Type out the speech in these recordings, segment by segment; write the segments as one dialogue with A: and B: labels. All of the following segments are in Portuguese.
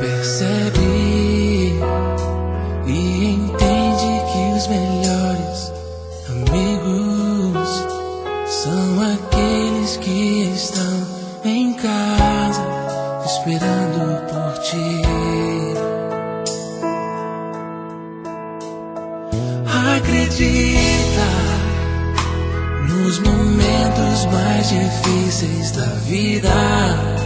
A: Percebe e entende que os melhores amigos são aqueles que estão em casa esperando por ti. Acredita nos momentos mais difíceis da vida.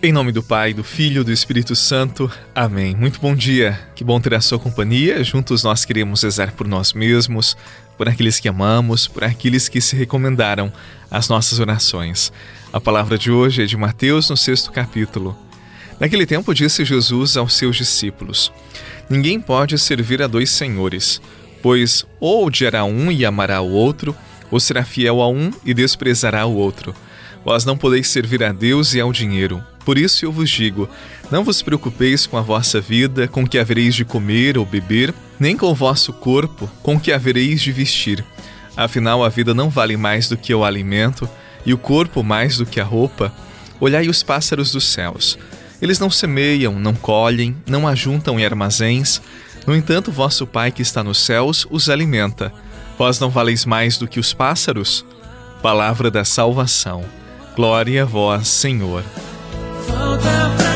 B: Em nome do Pai, do Filho e do Espírito Santo. Amém. Muito bom dia. Que bom ter a sua companhia. Juntos nós queremos rezar por nós mesmos, por aqueles que amamos, por aqueles que se recomendaram as nossas orações. A palavra de hoje é de Mateus, no sexto capítulo. Naquele tempo disse Jesus aos seus discípulos: Ninguém pode servir a dois senhores, pois ou odiará um e amará o outro, ou será fiel a um e desprezará o outro. Vós não podeis servir a Deus e ao dinheiro. Por isso eu vos digo: não vos preocupeis com a vossa vida, com o que havereis de comer ou beber, nem com o vosso corpo, com o que havereis de vestir. Afinal, a vida não vale mais do que o alimento, e o corpo mais do que a roupa. Olhai os pássaros dos céus. Eles não semeiam, não colhem, não ajuntam em armazéns. No entanto, vosso Pai que está nos céus os alimenta. Vós não valeis mais do que os pássaros? Palavra da salvação. Glória a vós, Senhor.
A: down.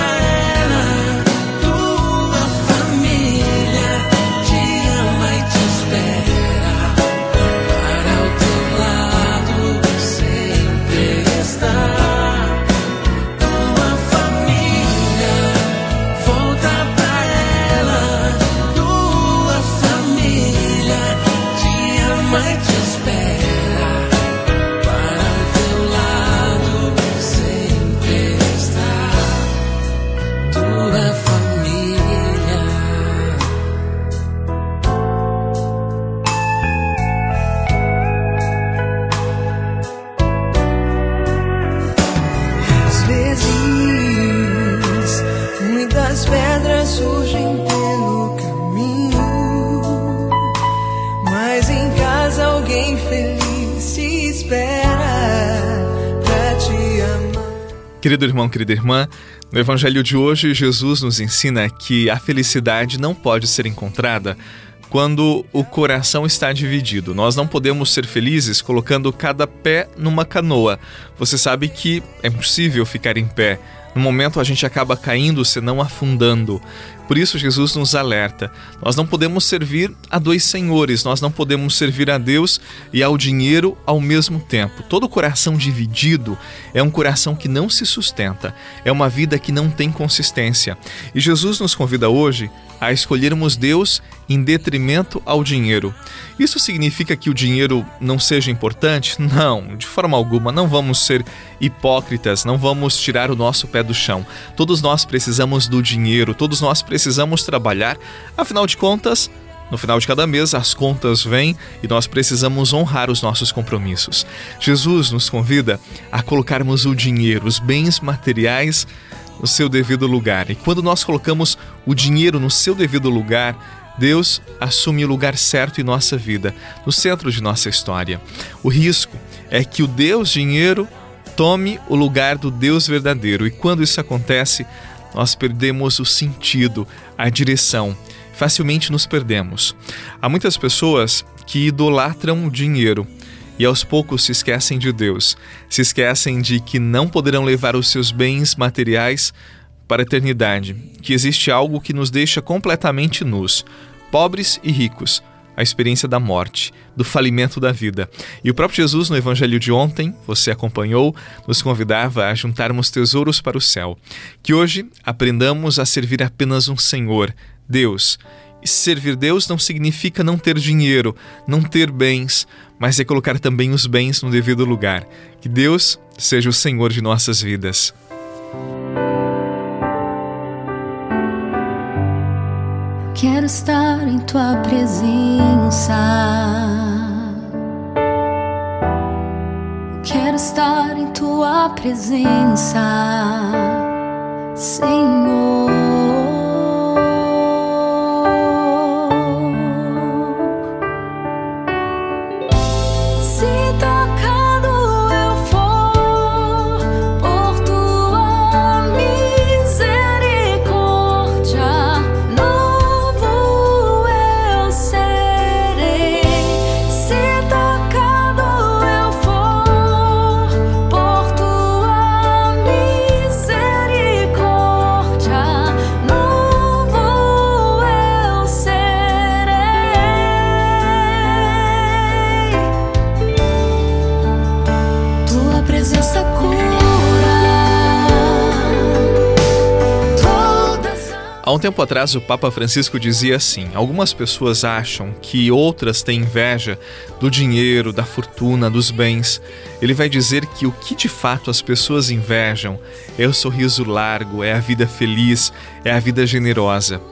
B: Querido irmão, querida irmã, no Evangelho de hoje, Jesus nos ensina que a felicidade não pode ser encontrada quando o coração está dividido. Nós não podemos ser felizes colocando cada pé numa canoa. Você sabe que é impossível ficar em pé. No momento a gente acaba caindo, senão afundando. Por isso Jesus nos alerta: nós não podemos servir a dois senhores, nós não podemos servir a Deus e ao dinheiro ao mesmo tempo. Todo coração dividido é um coração que não se sustenta, é uma vida que não tem consistência. E Jesus nos convida hoje a escolhermos Deus em detrimento ao dinheiro. Isso significa que o dinheiro não seja importante? Não, de forma alguma. Não vamos ser hipócritas, não vamos tirar o nosso do chão. Todos nós precisamos do dinheiro, todos nós precisamos trabalhar. Afinal de contas, no final de cada mês, as contas vêm e nós precisamos honrar os nossos compromissos. Jesus nos convida a colocarmos o dinheiro, os bens materiais no seu devido lugar. E quando nós colocamos o dinheiro no seu devido lugar, Deus assume o lugar certo em nossa vida, no centro de nossa história. O risco é que o Deus dinheiro tome o lugar do Deus verdadeiro, e quando isso acontece, nós perdemos o sentido, a direção. Facilmente nos perdemos. Há muitas pessoas que idolatram o dinheiro e aos poucos se esquecem de Deus, se esquecem de que não poderão levar os seus bens materiais para a eternidade, que existe algo que nos deixa completamente nus, pobres e ricos, a experiência da morte, do falimento da vida. E o próprio Jesus, no Evangelho de ontem, você acompanhou, nos convidava a juntarmos tesouros para o céu. Que hoje aprendamos a servir apenas um Senhor, Deus, e servir Deus não significa não ter dinheiro, não ter bens, mas é colocar também os bens no devido lugar. Que Deus seja o Senhor de nossas vidas.
C: Quero estar em tua presença. Quero estar em tua presença, Senhor.
B: Há um tempo atrás, o Papa Francisco dizia assim: algumas pessoas acham que outras têm inveja do dinheiro, da fortuna, dos bens. Ele vai dizer que o que de fato as pessoas invejam é o sorriso largo, é a vida feliz, é a vida generosa.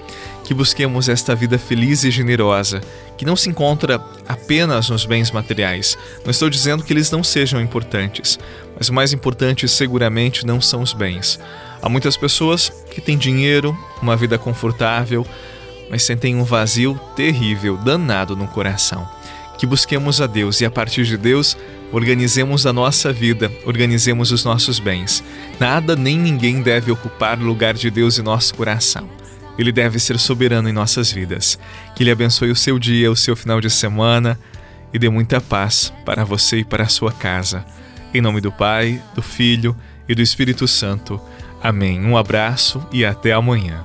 B: Que busquemos esta vida feliz e generosa, que não se encontra apenas nos bens materiais. Não estou dizendo que eles não sejam importantes, mas o mais importante seguramente não são os bens. Há muitas pessoas que têm dinheiro, uma vida confortável, mas sentem um vazio terrível, danado no coração. Que busquemos a Deus e a partir de Deus organizemos a nossa vida, organizemos os nossos bens. Nada nem ninguém deve ocupar o lugar de Deus em nosso coração. Ele deve ser soberano em nossas vidas. Que Ele abençoe o seu dia, o seu final de semana e dê muita paz para você e para a sua casa. Em nome do Pai, do Filho e do Espírito Santo. Amém. Um abraço e até amanhã.